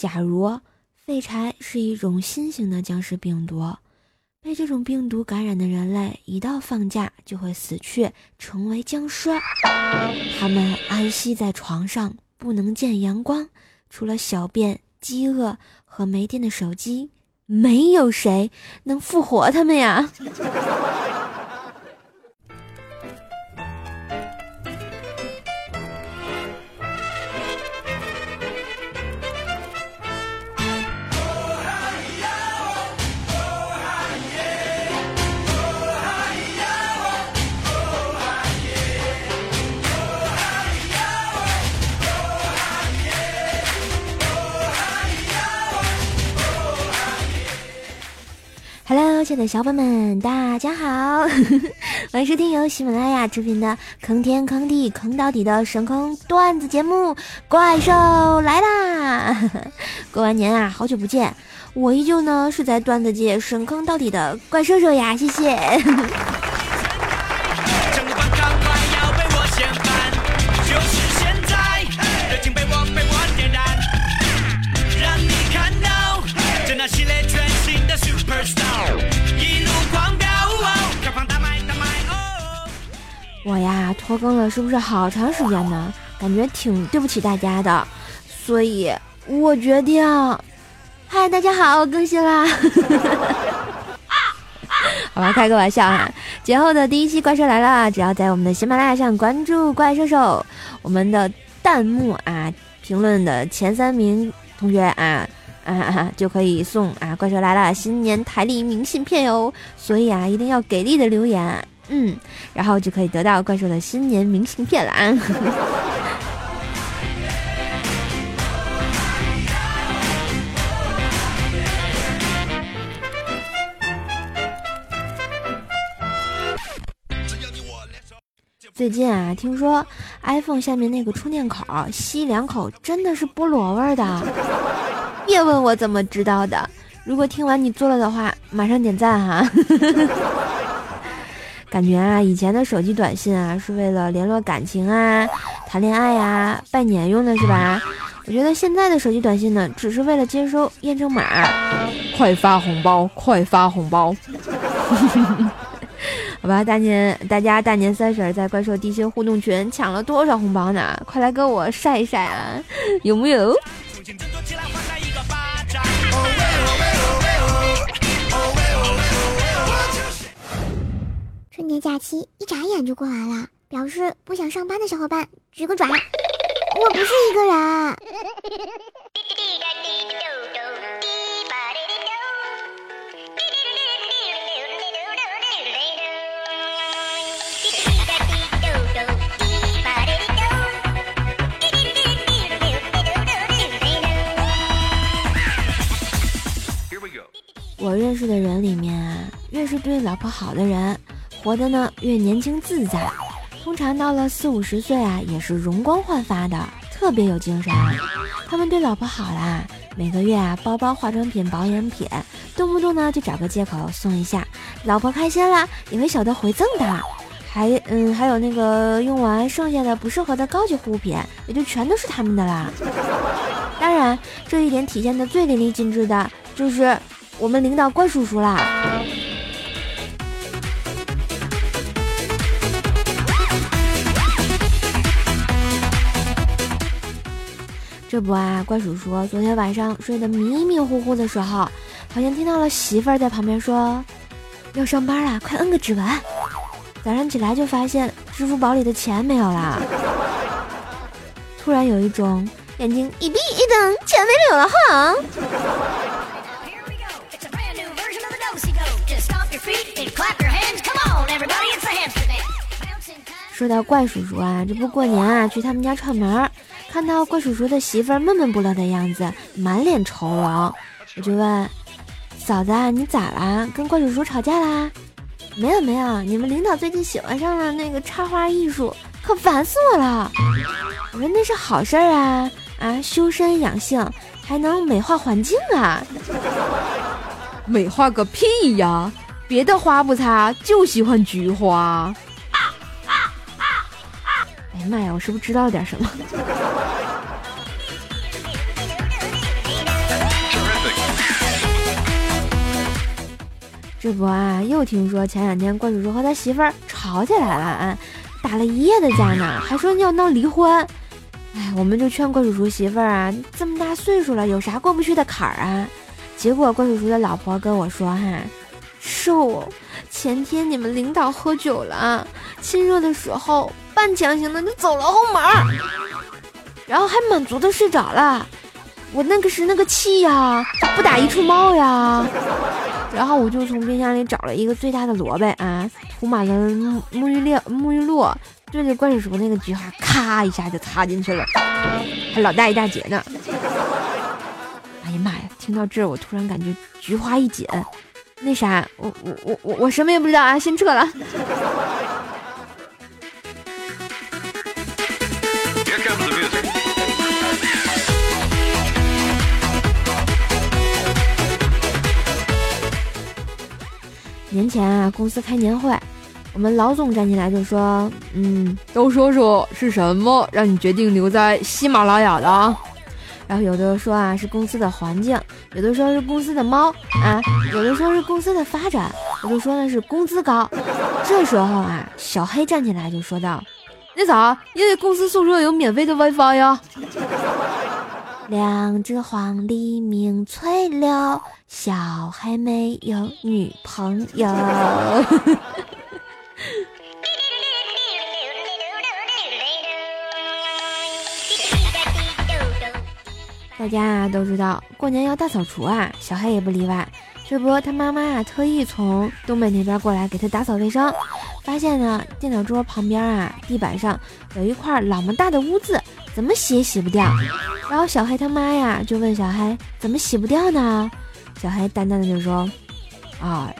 假如废柴是一种新型的僵尸病毒，被这种病毒感染的人类一到放假就会死去，成为僵尸。他们安息在床上，不能见阳光，除了小便、饥饿和没电的手机，没有谁能复活他们呀。Hello，亲爱的小伙伴们，大家好！欢迎收听由喜马拉雅出品的《坑天坑地坑到底》的神坑段子节目《怪兽来啦》。过完年啊，好久不见，我依旧呢是在段子界神坑到底的怪兽兽呀，谢谢。拖更了，是不是好长时间呢？感觉挺对不起大家的，所以我决定，嗨，大家好，我更新啦！好吧，开个玩笑哈。节后的第一期怪兽来了，只要在我们的喜马拉雅上关注怪兽兽，我们的弹幕啊评论的前三名同学啊啊就可以送啊怪兽来了新年台历明信片哟。所以啊，一定要给力的留言。嗯，然后就可以得到怪兽的新年明信片了啊！最近啊，听说 iPhone 下面那个充电口吸两口真的是菠萝味的，别问我怎么知道的。如果听完你做了的话，马上点赞哈！感觉啊，以前的手机短信啊，是为了联络感情啊、谈恋爱呀、拜年用的是吧？我觉得现在的手机短信呢，只是为了接收验证码，快发红包，快发红包。好吧，大年大家大年三十在怪兽地心互动群抢了多少红包呢？快来跟我晒一晒啊，有木有？春节假期一眨眼就过完了，表示不想上班的小伙伴举个爪，我不是一个人。我认识的人里面啊，越是对老婆好的人。活的呢越年轻自在，通常到了四五十岁啊，也是容光焕发的，特别有精神。他们对老婆好啦，每个月啊包包、化妆品、保养品，动不动呢就找个借口送一下，老婆开心了也会晓得回赠的。还嗯还有那个用完剩下的不适合的高级护肤品，也就全都是他们的啦。当然，这一点体现的最淋漓尽致的就是我们领导怪叔叔啦。这不啊，怪叔叔昨天晚上睡得迷迷糊糊的时候，好像听到了媳妇儿在旁边说：“要上班了，快摁个指纹。”早上起来就发现支付宝里的钱没有了，突然有一种眼睛一闭一瞪，钱没有了哈。说到怪叔叔啊，这不过年啊，去他们家串门。看到怪叔叔的媳妇儿闷闷不乐的样子，满脸愁容，我就问嫂子：“你咋啦？跟怪叔叔吵架啦？”“没有没有，你们领导最近喜欢上了那个插花艺术，可烦死我了。”我说：“那是好事儿啊，啊，修身养性，还能美化环境啊。”“美化个屁呀！别的花不擦，就喜欢菊花。”哎呀妈呀！我是不是知道点什么？这不啊，又听说前两天怪叔叔和他媳妇儿吵起来了啊，打了一夜的架呢，还说要闹离婚。哎，我们就劝怪叔叔媳妇儿啊，这么大岁数了，有啥过不去的坎儿啊？结果怪叔叔的老婆跟我说哈，叔，前天你们领导喝酒了，亲热的时候半强行的就走了后门，然后还满足的睡着了。我那个是那个气呀，不打一处冒呀。然后我就从冰箱里找了一个最大的萝卜啊，涂满了沐浴露，沐浴露对着怪叔叔那个菊花，咔一下就插进去了，还老大一大截呢。哎呀妈呀！听到这儿，我突然感觉菊花一紧，那啥，我我我我我什么也不知道啊，先撤了。年前啊，公司开年会，我们老总站起来就说：“嗯，都说说是什么让你决定留在喜马拉雅的？”然后有的说啊是公司的环境，有的说是公司的猫啊，有的说是公司的发展，有的说呢是工资高。这时候啊，小黑站起来就说道：“那咋，因为公司宿舍有免费的 WiFi 呀。”两只黄鹂鸣翠柳，小黑没有女朋友。大家啊都知道过年要大扫除啊，小黑也不例外。这不，他妈妈啊特意从东北那边过来给他打扫卫生，发现呢电脑桌旁边啊地板上有一块老么大的污渍。怎么洗也洗不掉，然后小黑他妈呀就问小黑怎么洗不掉呢？小黑淡淡的就说：“啊，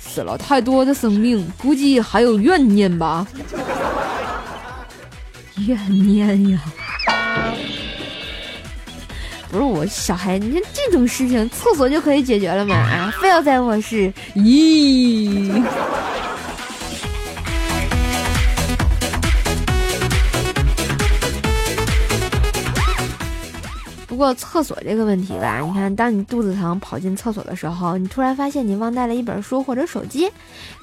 死了太多的生命，估计还有怨念吧。怨念呀，不是我小孩，你看这种事情厕所就可以解决了吗？啊，非要在卧室？咦。”不过厕所这个问题吧，你看，当你肚子疼跑进厕所的时候，你突然发现你忘带了一本书或者手机，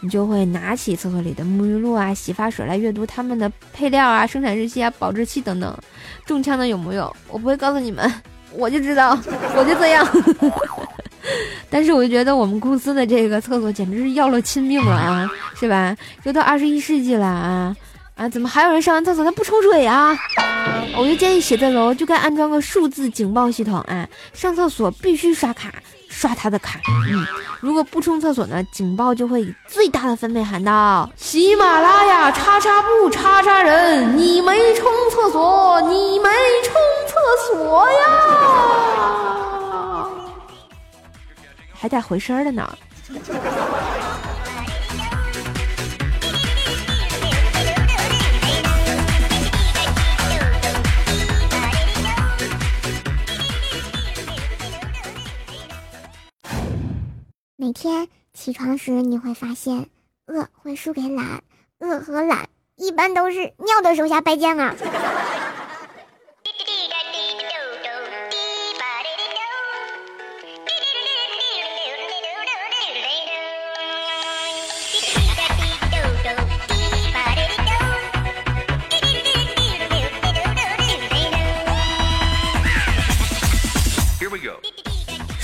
你就会拿起厕所里的沐浴露啊、洗发水来阅读它们的配料啊、生产日期啊、保质期等等。中枪的有木有？我不会告诉你们，我就知道，我就这样。但是我就觉得我们公司的这个厕所简直是要了亲命了啊，是吧？这都到二十一世纪了啊。啊，怎么还有人上完厕所他不冲水啊？我就建议写字楼就该安装个数字警报系统啊，上厕所必须刷卡，刷他的卡。嗯，如果不冲厕所呢，警报就会以最大的分贝喊道：喜马拉雅叉叉不叉叉人，你没冲厕所，你没冲厕所呀，还带回声的呢。每天起床时，你会发现，饿会输给懒，饿和懒一般都是尿的手下败将啊。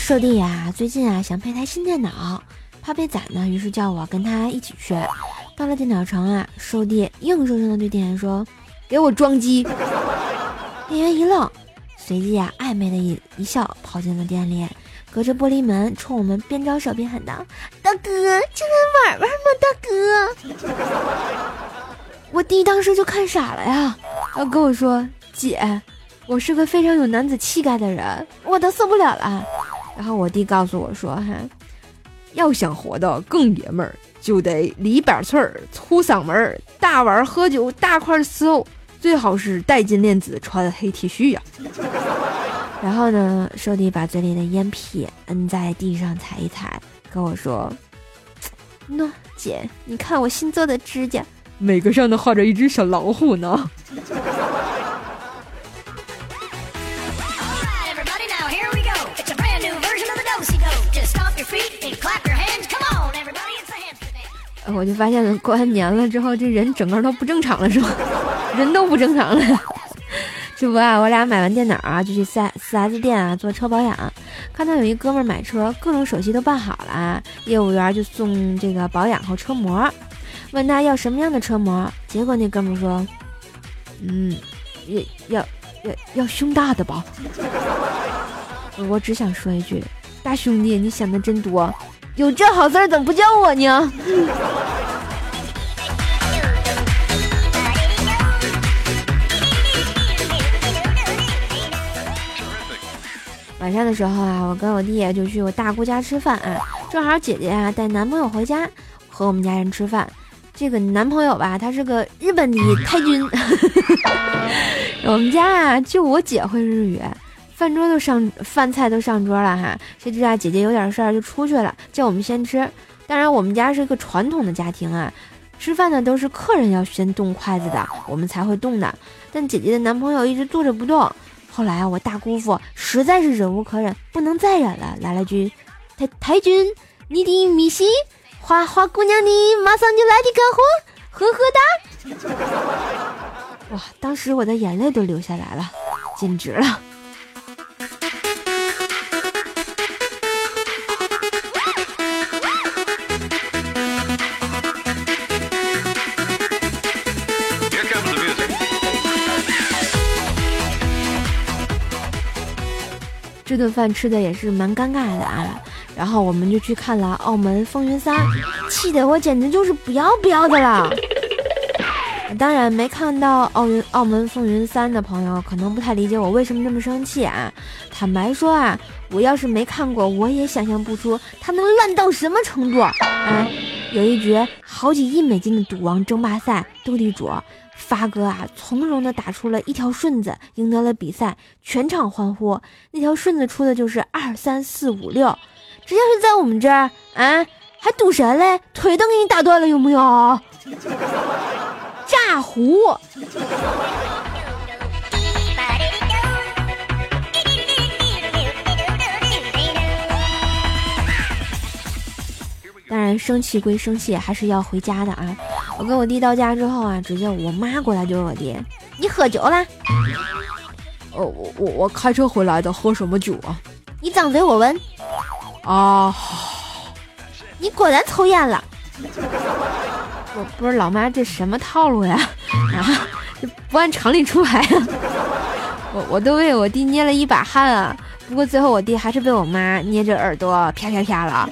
瘦弟呀，最近啊想配台新电脑，怕被宰呢，于是叫我跟他一起去。到了电脑城啊，瘦弟硬生生的对店员说：“给我装机。”店员一愣，随即啊暧昧的一一笑，跑进了店里，隔着玻璃门冲我们边招手边喊道：“大哥，进来玩玩嘛，大哥！” 我弟当时就看傻了呀，然后跟我说：“姐，我是个非常有男子气概的人，我都受不了了。”然后我弟告诉我说：“哈，要想活得更爷们儿，就得里板脆儿、粗嗓门、大碗喝酒、大块伺候，最好是带金链子、穿黑 T 恤呀。”然后呢，瘦弟把嘴里的烟屁摁在地上踩一踩，跟我说：“喏，姐，你看我新做的指甲，每个上都画着一只小老虎呢。”我就发现了过完年了之后，这人整个都不正常了，是吧？人都不正常了。这不啊，我俩买完电脑啊，就去四四 S 店啊做车保养。看到有一哥们买车，各种手续都办好了，业务员就送这个保养和车模。问他要什么样的车模，结果那哥们说：“嗯，要要要要胸大的吧。”我只想说一句，大兄弟，你想的真多，有这好事儿怎么不叫我呢？晚上的时候啊，我跟我弟就去我大姑家吃饭啊，正好姐姐啊带男朋友回家，和我们家人吃饭。这个男朋友吧，他是个日本的太君。我们家啊，就我姐会日语，饭桌都上，饭菜都上桌了哈。谁知啊，姐姐有点事儿就出去了，叫我们先吃。当然，我们家是一个传统的家庭啊，吃饭呢都是客人要先动筷子的，我们才会动的。但姐姐的男朋友一直坐着不动。后来啊，我大姑父实在是忍无可忍，不能再忍了，来了句：“太太君，你的米西。”花花姑娘，你马上就来的干活，呵呵哒！哇，当时我的眼泪都流下来了，简直了。这顿饭吃的也是蛮尴尬的啊。然后我们就去看了《澳门风云三》，气得我简直就是不要不要的了。当然，没看到《奥运澳门风云三》的朋友可能不太理解我为什么这么生气啊。坦白说啊，我要是没看过，我也想象不出它能烂到什么程度啊！有一局好几亿美金的赌王争霸赛，斗地主，发哥啊从容的打出了一条顺子，赢得了比赛，全场欢呼。那条顺子出的就是二三四五六。这要是在我们这儿啊，还赌神嘞，腿都给你打断了，有没有？炸胡！当然，生气归生气，还是要回家的啊！我跟我弟到家之后啊，直接我妈过来就问我弟：“你喝酒啦？”“哦，我我我开车回来的，喝什么酒啊？”“你张嘴我闻。”啊！你果然抽烟了。我不是老妈，这什么套路呀？啊，这不按常理出牌啊！我我都为我弟捏了一把汗啊。不过最后我弟还是被我妈捏着耳朵啪啪啪了。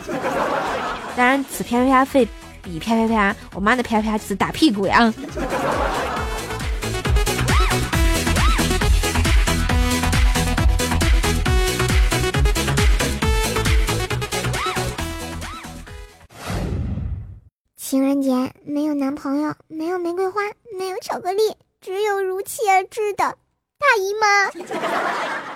当然，此啪啪啪费比啪啪啪，我妈的啪啪是打屁股呀。情人节没有男朋友，没有玫瑰花，没有巧克力，只有如期而至的大姨妈。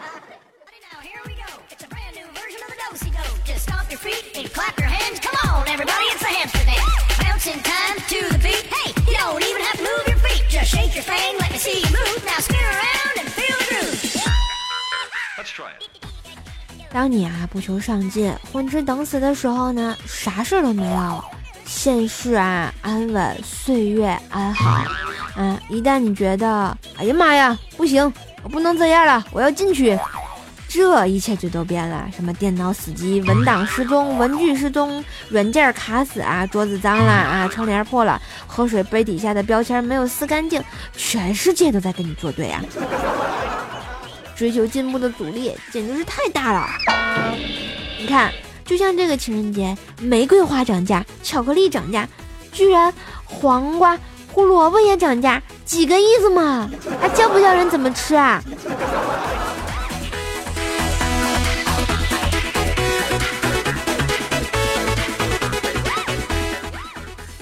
当你啊不求上进、混吃等死的时候呢，啥事儿都没有。现世啊安稳，岁月安好，嗯，一旦你觉得，哎呀妈呀，不行，我不能这样了，我要进去，这一切就都变了。什么电脑死机、文档失踪、文具失踪、软件卡死啊，桌子脏了啊，窗帘破了，喝水杯底下的标签没有撕干净，全世界都在跟你作对啊！追求进步的阻力简直是太大了，你看。就像这个情人节，玫瑰花涨价，巧克力涨价，居然黄瓜、胡萝卜也涨价，几个意思嘛？还叫不叫人怎么吃啊？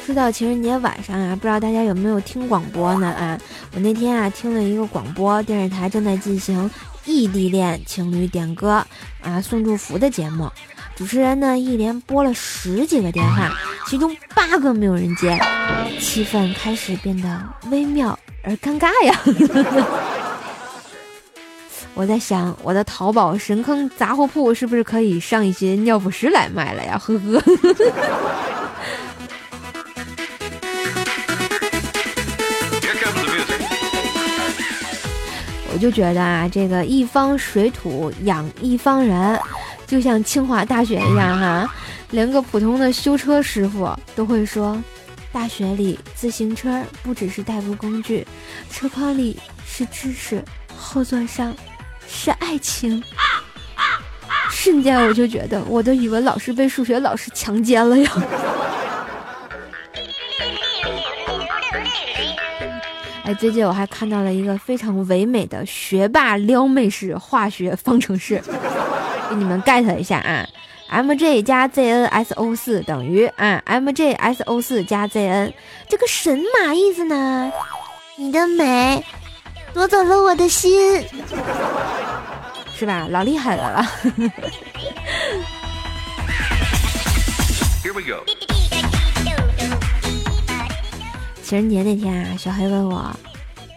说到情人节晚上啊，不知道大家有没有听广播呢？啊，我那天啊听了一个广播电视台正在进行异地恋情侣点歌啊送祝福的节目。主持人呢，一连拨了十几个电话，其中八个没有人接，气氛开始变得微妙而尴尬呀。我在想，我的淘宝神坑杂货铺是不是可以上一些尿不湿来卖了呀？呵呵。我就觉得啊，这个一方水土养一方人，就像清华大学一样哈，连个普通的修车师傅都会说，大学里自行车不只是代步工具，车筐里是知识，后座上是爱情。瞬间我就觉得我的语文老师被数学老师强奸了呀！哎，最近我还看到了一个非常唯美的学霸撩妹式化学方程式，给你们 get 一下啊！mj 加 znso 四等于啊 mjso 四加 zn，这个神马意思呢？你的美夺走了我的心。是吧？老厉害了了。情人节那天啊，小黑问我：“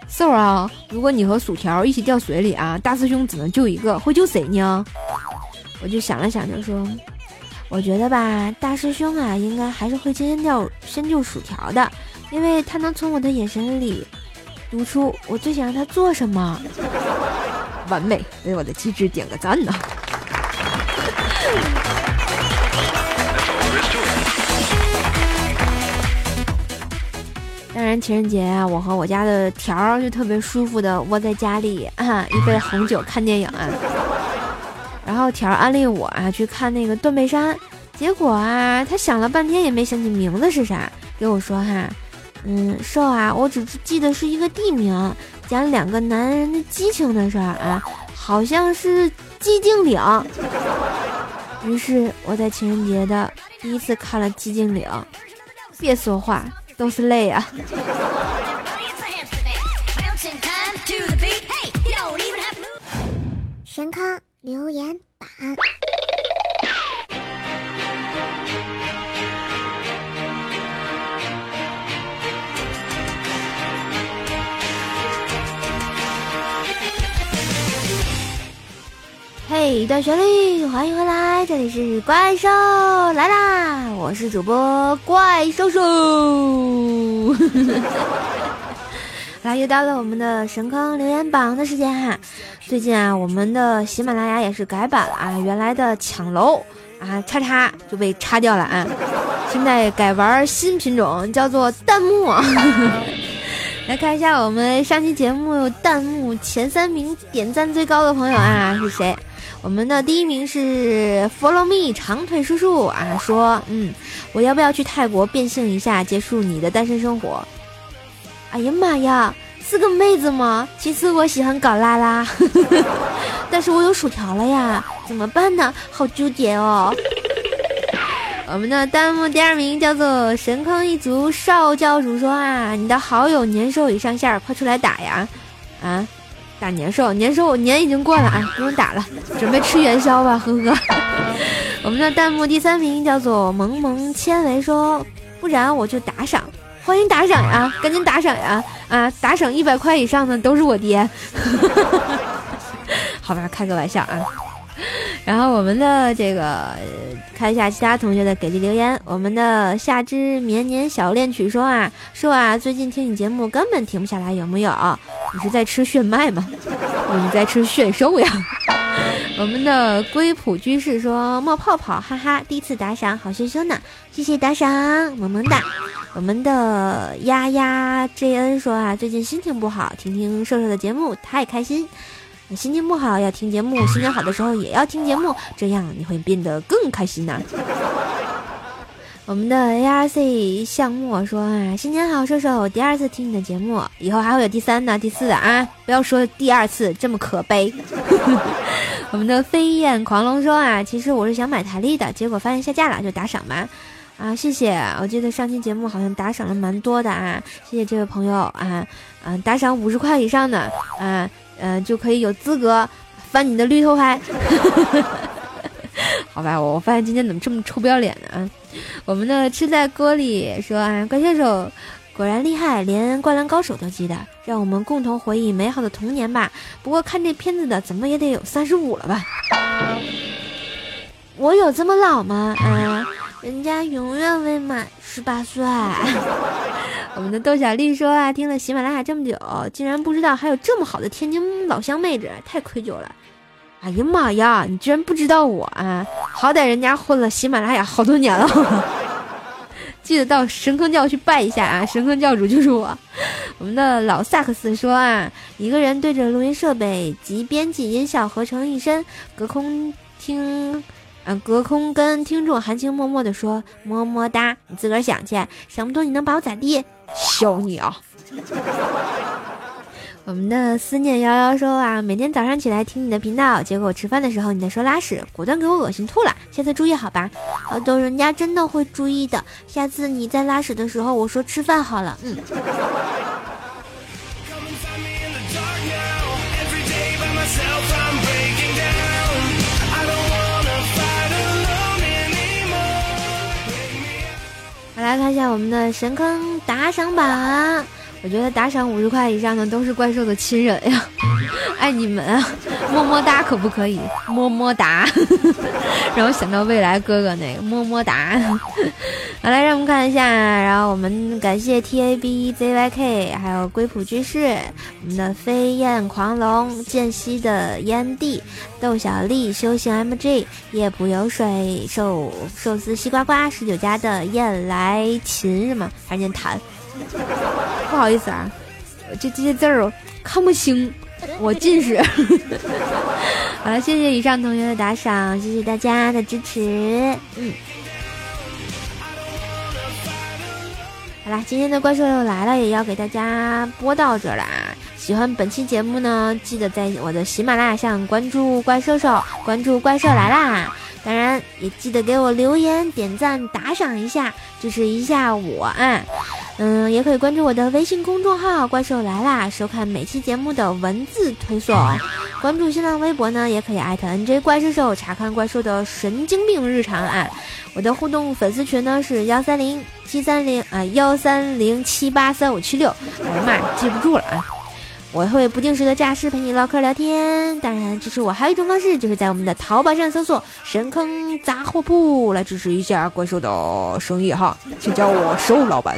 瘦啊，如果你和薯条一起掉水里啊，大师兄只能救一个，会救谁呢？”我就想了想，就说：“我觉得吧，大师兄啊，应该还是会先掉先救薯条的，因为他能从我的眼神里读出我最想让他做什么。”完美，为我的机智点个赞呢！当然，情人节啊，我和我家的条儿就特别舒服的窝在家里啊，一杯红酒看电影啊。然后条儿安利我啊去看那个断背山，结果啊，他想了半天也没想起名字是啥，给我说哈，嗯，瘦啊，我只记得是一个地名。讲两个男人的激情的事儿啊，好像是寂静岭。于是我在情人节的第一次看了寂静岭。别说话，都是泪啊。神康留言板。嘿，段旋律，欢迎回来，这里是怪兽来啦！我是主播怪兽兽。来，又到了我们的神坑留言榜的时间哈。最近啊，我们的喜马拉雅也是改版了啊，原来的抢楼啊，叉叉就被叉掉了啊，现在改玩新品种，叫做弹幕。来看一下我们上期节目弹幕前三名点赞最高的朋友啊是谁？我们的第一名是 Follow Me 长腿叔叔啊，说嗯，我要不要去泰国变性一下，结束你的单身生活？哎呀妈呀，是个妹子吗？其实我喜欢搞拉拉，但是我有薯条了呀，怎么办呢？好纠结哦。我们的弹幕第二名叫做神坑一族少教主说啊，你的好友年兽已上线，快出来打呀！啊。打年兽，年兽年已经过了啊，不用打了，准备吃元宵吧，呵呵。我们的弹幕第三名叫做萌萌纤维说，不然我就打赏，欢迎打赏呀，赶紧打赏呀，啊，打赏一百块以上的都是我爹。好吧，开个玩笑啊。然后我们的这个看一下其他同学的给力留言。我们的夏之绵绵小恋曲说啊说啊，最近听你节目根本停不下来，有没有？你是在吃炫迈吗？你在吃炫瘦呀？我们的龟普居士说冒泡泡，哈哈，第一次打赏，好羞羞呢，谢谢打赏，萌萌哒。我们的丫丫 JN 说啊，最近心情不好，听听瘦瘦的节目太开心。心情不好要听节目，心情好的时候也要听节目，这样你会变得更开心呐。我们的 ARC 项目说啊，新年好，射手，第二次听你的节目，以后还会有第三的、第四的啊，不要说第二次这么可悲。我们的飞燕狂龙说啊，其实我是想买台历的，结果发现下架了，就打赏吧。啊，谢谢，我记得上期节目好像打赏了蛮多的啊，谢谢这位朋友啊，嗯，打赏五十块以上的啊。嗯，就可以有资格翻你的绿头牌，好吧？我发现今天怎么这么臭不要脸呢？啊，我们的吃在锅里说啊，怪先手果然厉害，连灌篮高手都记得，让我们共同回忆美好的童年吧。不过看这片子的怎么也得有三十五了吧？我有这么老吗？啊，人家永远未满十八岁。我们的豆小丽说啊，听了喜马拉雅这么久，竟然不知道还有这么好的天津老乡妹子，太愧疚了。哎呀妈呀，你居然不知道我啊！好歹人家混了喜马拉雅好多年了，记得到神坑教去拜一下啊！神坑教主就是我。我们的老萨克斯说啊，一个人对着录音设备及编辑音效合成一身，隔空听。嗯，隔空跟听众含情脉脉的说么么哒，你自个儿想去，想不通你能把我咋地？削你啊！我们的思念幺幺说啊，每天早上起来听你的频道，结果吃饭的时候你在说拉屎，果断给我恶心吐了。下次注意好吧？好的，人家真的会注意的。下次你在拉屎的时候，我说吃饭好了。嗯。来看一下我们的神坑打赏榜，我觉得打赏五十块以上的都是怪兽的亲人呀，爱 你们啊，么么哒可不可以？么么哒，让我想到未来哥哥那个么么哒。好来，让我们看一下，然后我们感谢 T A B Z Y K，还有龟谱居士，我们的飞燕狂龙，间隙的烟蒂，豆小丽，修行 M G，夜不游水，寿寿司西瓜瓜，十九家的燕来琴是吗？还是念弹？不好意思啊，这这些字儿看不清，我近视。好了，谢谢以上同学的打赏，谢谢大家的支持，嗯。好了，今天的怪兽又来了，也要给大家播到这了啊！喜欢本期节目呢，记得在我的喜马拉雅上关注怪兽兽，关注怪兽来啦！当然也记得给我留言、点赞、打赏一下，支持一下我啊！嗯，也可以关注我的微信公众号“怪兽来啦”，收看每期节目的文字推送。关注新浪微博呢，也可以艾特 NJ 怪兽兽，查看怪兽的神经病日常啊！我的互动粉丝群呢是幺三零七三零啊幺三零七八三五七六，哎呀妈，记不住了啊！我会不定时的诈尸陪你唠嗑聊天，当然支持我还有一种方式，就是在我们的淘宝上搜索“神坑杂货铺”来支持一下怪兽的生意哈，请叫我兽老板。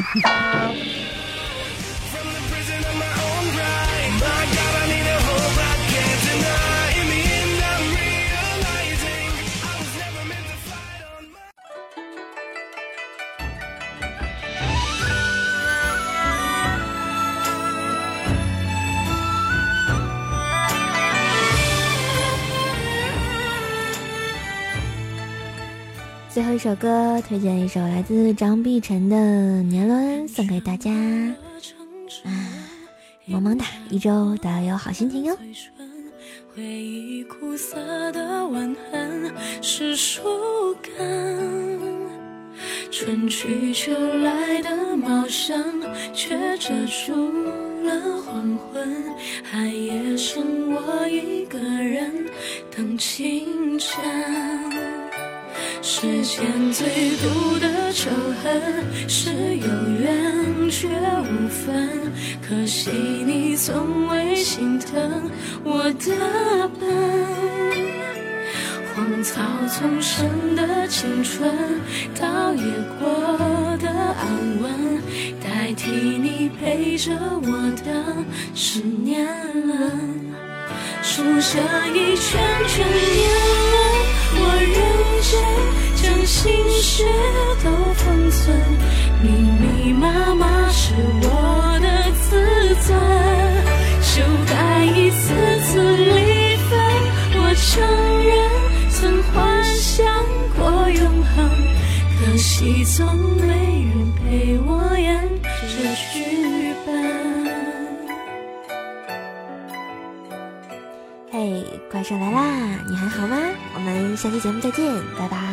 后一首歌，推荐一首来自张碧晨的《年轮》，送给大家。啊，萌萌哒，一周都要有好心情哟。回忆苦涩的吻痕是树干，春去秋来的茂盛，却遮住了黄昏。寒夜剩我一个人等清晨。世间最毒的仇恨是有缘却无分，可惜你从未心疼我的笨。荒草丛生的青春，倒也过得安稳，代替你陪着我的是年轮，数着一圈圈年心事都封存，密密麻麻是我的自尊。修改一次次离分，我承认曾幻想过永恒，可惜总没人陪我演这剧本。嘿，怪兽来啦，你还好吗？我们下期节目再见，拜拜。